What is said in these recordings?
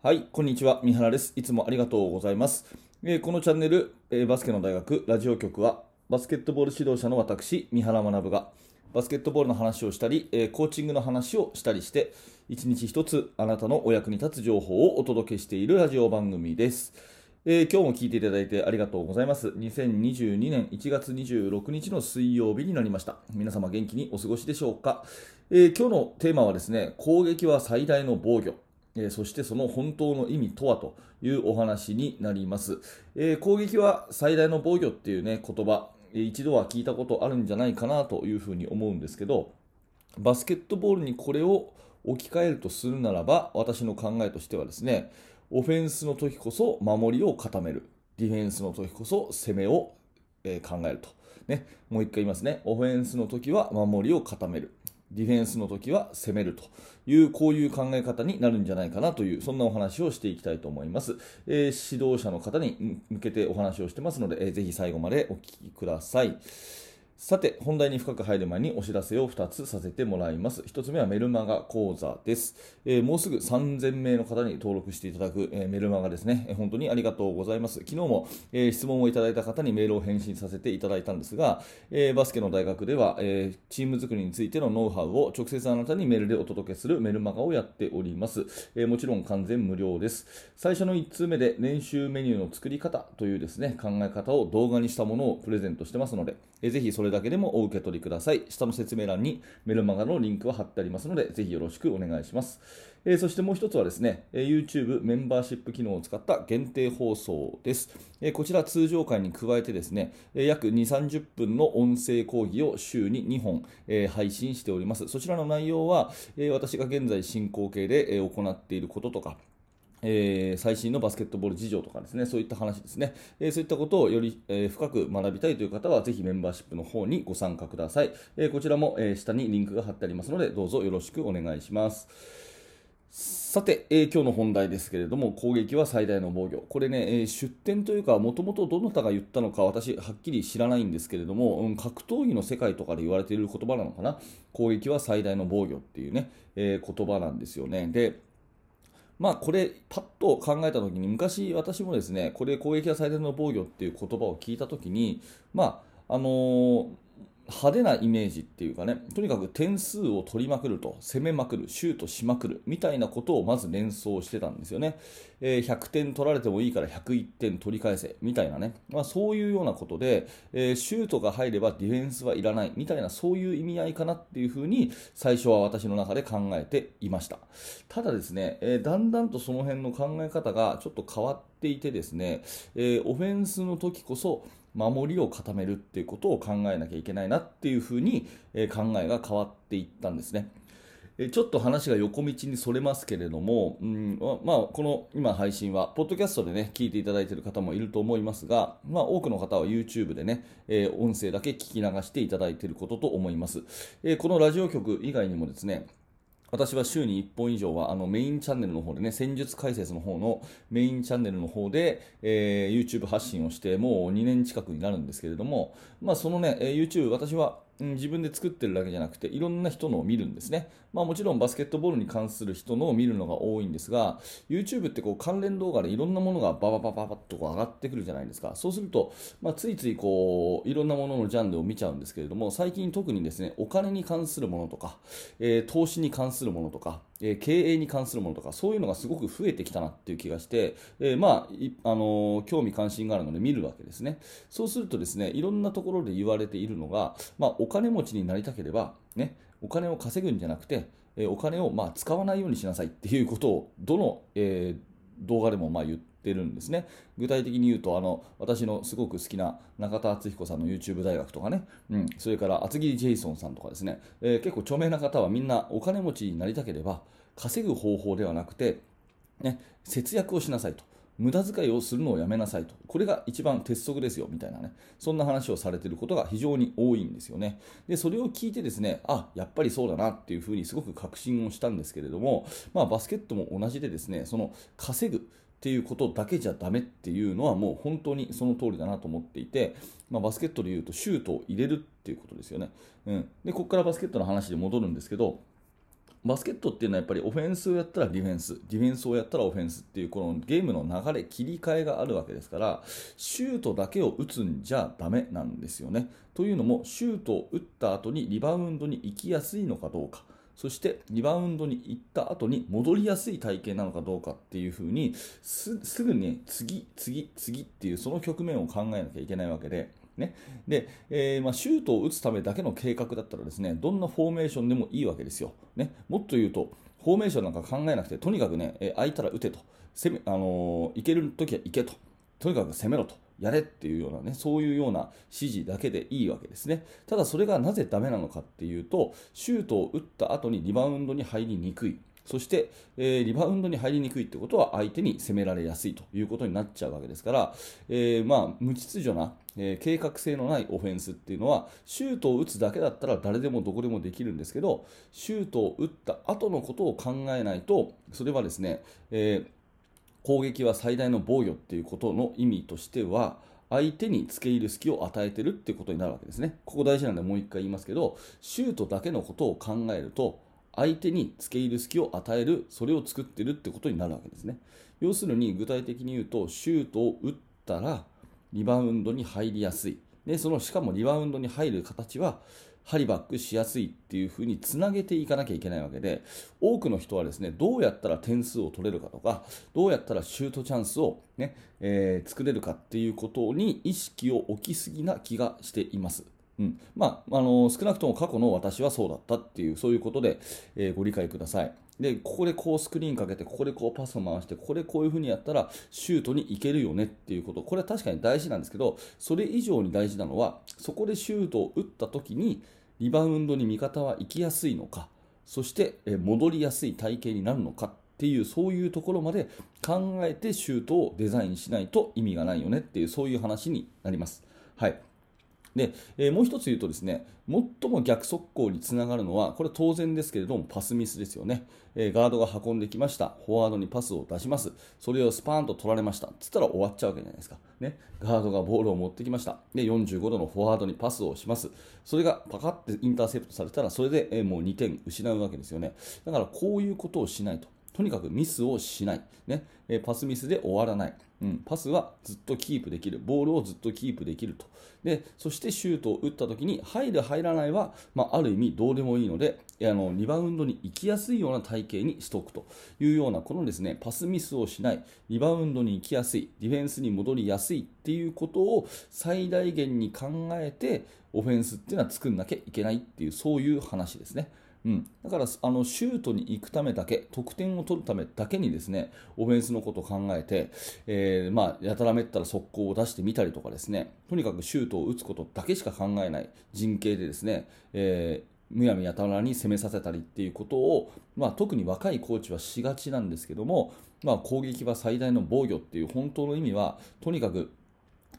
はい、こんにちは。三原です。いつもありがとうございます。えーこのチャンネル、えーバスケの大学ラジオ局は、バスケットボール指導者の私、三原学が、バスケットボールの話をしたり、えーコーチングの話をしたりして、一日一つあなたのお役に立つ情報をお届けしているラジオ番組です。え今日も聞いていただいてありがとうございます。2022年1月26日の水曜日になりました。皆様元気にお過ごしでしょうか。え今日のテーマはですね、攻撃は最大の防御。えそしてその本当の意味とはというお話になります。えー攻撃は最大の防御っていうね、言葉、えー一度は聞いたことあるんじゃないかなというふうに思うんですけど、バスケットボールにこれを置き換えるとするならば、私の考えとしてはですね、オフェンスの時こそ守りを固める、ディフェンスの時こそ攻めを、え考えると。ね、もう一回言いますね。オフェンスの時は守りを固める。ディフェンスの時は攻めるという、こういう考え方になるんじゃないかなという、そんなお話をしていきたいと思います。えー指導者の方に向けてお話をしてますので、えーぜひ最後までお聞きください。さて、本題に深く入る前にお知らせを2つさせてもらいます。1つ目はメルマガ講座です。えーもうすぐ3000名の方に登録していただく、えーメルマガですね、えー本当にありがとうございます。昨日も、え質問をいただいた方にメールを返信させていただいたんですが、えバスケの大学では、えチーム作りについてのノウハウを直接あなたにメールでお届けするメルマガをやっております。えもちろん完全無料です。最初の1通目で練習メニューの作り方というですね、考え方を動画にしたものをプレゼントしてますので、えーぜひそれれだけでもお受け取りください。下の説明欄にメルマガのリンクは貼ってありますので、ぜひよろしくお願いします。えーそしてもう一つはですね、え YouTube メンバーシップ機能を使った限定放送です。えーこちら通常回に加えてですね、え約2、30分の音声講義を週に2本、えー配信しております。そちらの内容は、えー私が現在進行形で、え行っていることとか、えー最新のバスケットボール事情とかですね、そういった話ですね、えーそういったことをより、えー深く学びたいという方は、ぜひメンバーシップの方にご参加ください。えこちらも、え下にリンクが貼ってありますので、どうぞよろしくお願いします。さて、えー今日の本題ですけれども、攻撃は最大の防御。これね、えー出典というか、もともとどなたが言ったのか、私、はっきり知らないんですけれども、うん格闘技の世界とかで言われている言葉なのかな、攻撃は最大の防御っていうね、え言葉なんですよね。で、まあこれ、パッと考えたときに、昔私もですね、これ、攻撃は最大の防御っていう言葉を聞いたときに、まあ、あのー派手なイメージっていうかね、とにかく点数を取りまくると、攻めまくる、シュートしまくるみたいなことをまず連想してたんですよね。えー100点取られてもいいから101点取り返せみたいなね、まあ、そういうようなことで、えーシュートが入ればディフェンスはいらないみたいな、そういう意味合いかなっていうふうに、最初は私の中で考えていました。ただですね、えーだんだんとその辺の考え方がちょっと変わっていてですね、えオフェンスの時こそ守りを固めるっていうことを考えなきゃいけないなっていうふうに、え考えが変わっていったんですね。ちょっと話が横道にそれますけれども、うんまあ、この今配信は、ポッドキャストでね、聞いていただいている方もいると思いますが、まあ、多くの方は YouTube でね、えー音声だけ聞き流していただいていることと思います。えーこのラジオ局以外にもですね、私は週に1本以上はあのメインチャンネルの方でね、戦術解説の方のメインチャンネルの方で、えー YouTube 発信をしてもう2年近くになるんですけれども、まあそのね、YouTube 私は自分で作ってるだけじゃなくて、いろんな人のを見るんですね。まあもちろんバスケットボールに関する人のを見るのが多いんですが、YouTube ってこう関連動画でいろんなものがバババババッとこう上がってくるじゃないですか。そうすると、まあついついこう、いろんなもののジャンルを見ちゃうんですけれども、最近特にですね、お金に関するものとか、えー投資に関するものとか、えー経営に関するものとか、そういうのがすごく増えてきたなっていう気がして、えーまあ、あのー興味関心があるので見るわけですね。そうするとですね、いろんなところで言われているのが、まあ、お金持ちになりたければ、ね、お金を稼ぐんじゃなくて、えお金をまあ使わないようにしなさいっていうことを、どの、え動画でもまあ言ってるんですね。具体的に言うと、あの、私のすごく好きな中田敦彦さんの YouTube 大学とかね、うん、それから厚切りジェイソンさんとかですね、えー結構著名な方はみんなお金持ちになりたければ、稼ぐ方法ではなくて、ね、節約をしなさいと。無駄遣いをするのをやめなさいと。これが一番鉄則ですよ、みたいなね。そんな話をされていることが非常に多いんですよね。で、それを聞いてですね、あ、やっぱりそうだなっていうふうにすごく確信をしたんですけれども、まあバスケットも同じでですね、その稼ぐっていうことだけじゃダメっていうのはもう本当にその通りだなと思っていて、まあ、バスケットでいうとシュートを入れるっていうことですよね。うん、でここからバスケットの話で戻るんですけどバスケットっていうのはやっぱりオフェンスをやったらディフェンス、ディフェンスをやったらオフェンスっていうこのゲームの流れ、切り替えがあるわけですから、シュートだけを打つんじゃダメなんですよね。というのも、シュートを打った後にリバウンドに行きやすいのかどうか。そしてリバウンドに行った後に戻りやすい体型なのかどうかっていうふうにすぐに、次、次、次っていうその局面を考えなきゃいけないわけで、ね。でえー、まあ、シュートを打つためだけの計画だったらですねどんなフォーメーションでもいいわけですよ。ね、もっと言うとフォーメーションなんか考えなくてとにかくね、えー、空いたら打てと。攻め、あのー、いけるときは行けと。とにかく攻めろと。やれっていうようなね、そういうような指示だけでいいわけですね。ただそれがなぜダメなのかっていうと、シュートを打った後にリバウンドに入りにくい。そして、えー、リバウンドに入りにくいってことは相手に攻められやすいということになっちゃうわけですから、えー、まあ、無秩序な、えー、計画性のないオフェンスっていうのは、シュートを打つだけだったら誰でもどこでもできるんですけど、シュートを打った後のことを考えないと、それはですね、え攻撃は最大の防御っていうことの意味としては、相手に付け入る隙を与えてるってことになるわけですね。ここ大事なんでもう一回言いますけど、シュートだけのことを考えると、相手に付け入る隙を与える、それを作ってるってことになるわけですね。要するに具体的に言うと、シュートを打ったらリバウンドに入りやすい。で、そのしかもリバウンドに入る形は、ハリバックしやすいっていうふうにつなげていかなきゃいけないわけで、多くの人はですね、どうやったら点数を取れるかとか、どうやったらシュートチャンスをね、えー、作れるかっていうことに意識を置きすぎな気がしています。うんまあ、あの少なくとも過去の私はそうだったっていう、そういうことで、えー、ご理解ください。で、ここでこうスクリーンかけて、ここでこうパスを回して、ここでこういう風にやったらシュートに行けるよねっていうこと、これは確かに大事なんですけど、それ以上に大事なのは、そこでシュートを打った時に、リバウンドに味方は行きやすいのか、そして戻りやすい体型になるのかっていう、そういうところまで考えてシュートをデザインしないと意味がないよねっていう、そういう話になります。はい。で、えー、もう一つ言うとですね、最も逆速攻につながるのは、これ当然ですけれども、パスミスですよね。えー、ガードが運んできました。フォワードにパスを出します。それをスパーンと取られました。つったら終わっちゃうわけじゃないですか。ね。ガードがボールを持ってきました。で、45度のフォワードにパスをします。それがパカッてインターセプトされたら、それで、えー、もう2点失うわけですよね。だからこういうことをしないと。とにかくミスをしない。ね。えパスミスで終わらない。うん、パスはずっとキープできる、ボールをずっとキープできると、でそしてシュートを打ったときに入る、入らないは、まあ、ある意味どうでもいいのであの、リバウンドに行きやすいような体型にしておくというような、このですねパスミスをしない、リバウンドに行きやすい、ディフェンスに戻りやすいっていうことを最大限に考えて、オフェンスっていうのは作んなきゃいけないっていう、そういう話ですね。うん、だからあのシュートに行くためだけ、得点を取るためだけにですねオフェンスのことを考えて、えー、まあ、やたらめったら速攻を出してみたりとかですねとにかくシュートを打つことだけしか考えない陣形でですね、えーむやみやたらに攻めさせたりっていうことを、まあ、特に若いコーチはしがちなんですけども、まあ、攻撃は最大の防御っていう本当の意味はとにかく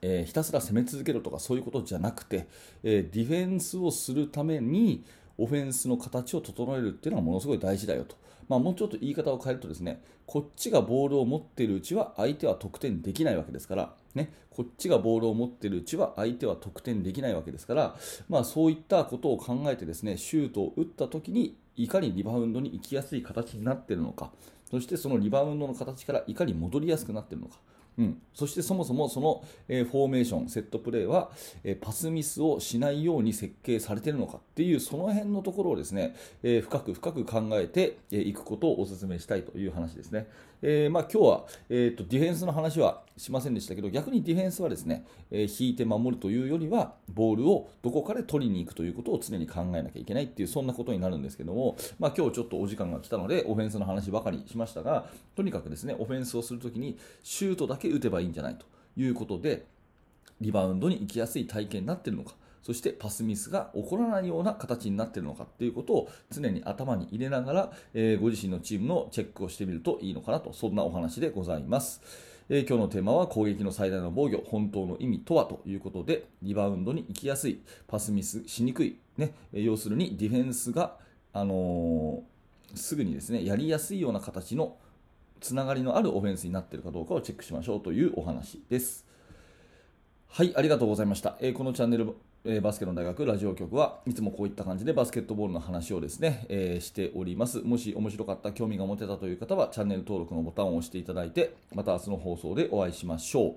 えー、ひたすら攻め続けるとかそういうことじゃなくて、えー、ディフェンスをするために、オフェンスの形を整えるっていうのはものすごい大事だよと。まあ、もうちょっと言い方を変えるとですね、こっちがボールを持っているうちは相手は得点できないわけですから、ね、こっちがボールを持っているうちは相手は得点できないわけですから、まあ、そういったことを考えてですね、シュートを打った時にいかにリバウンドに行きやすい形になっているのか、そしてそのリバウンドの形からいかに戻りやすくなっているのか、うん、そしてそもそもその、えー、フォーメーション、セットプレーは、えー、パスミスをしないように設計されているのかっていうその辺のところをですね、えー、深く深く考えてい、えー、くことをお勧めしたいという話ですね。えーまあ、今日は、えーと、ディフェンスの話はしませんでしたけど逆にディフェンスはですね、えー、引いて守るというよりはボールをどこかで取りに行くということを常に考えなきゃいけないっていうそんなことになるんですけども、まあ、今日ちょっとお時間が来たのでオフェンスの話ばかりしましたがとにかくですねオフェンスをするときにシュートだけ打てばいいんじゃないということでリバウンドに行きやすい体験になっているのかそしてパスミスが起こらないような形になっているのかということを常に頭に入れながら、えー、ご自身のチームのチェックをしてみるといいのかなと、そんなお話でございます。えー、今日のテーマは攻撃の最大の防御、本当の意味とはということで、リバウンドに行きやすい、パスミスしにくい、ね、要するにディフェンスが、あのー、すぐにですね、やりやすいような形のつながりのあるオフェンスになっているかどうかをチェックしましょうというお話です。はい、ありがとうございました。えー、このチャンネルえバスケの大学ラジオ局はいつもこういった感じでバスケットボールの話をですね、えーしております。もし面白かった、興味が持てたという方はチャンネル登録のボタンを押していただいて、また明日の放送でお会いしましょう。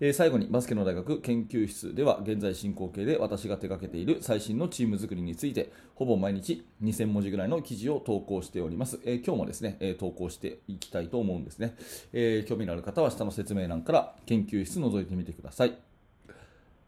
えー最後にバスケの大学研究室では現在進行形で私が手掛けている最新のチーム作りについてほぼ毎日2000文字ぐらいの記事を投稿しております。えー今日もですね、え投稿していきたいと思うんですね、え興味のある方は下の説明欄から研究室覗いてみてください。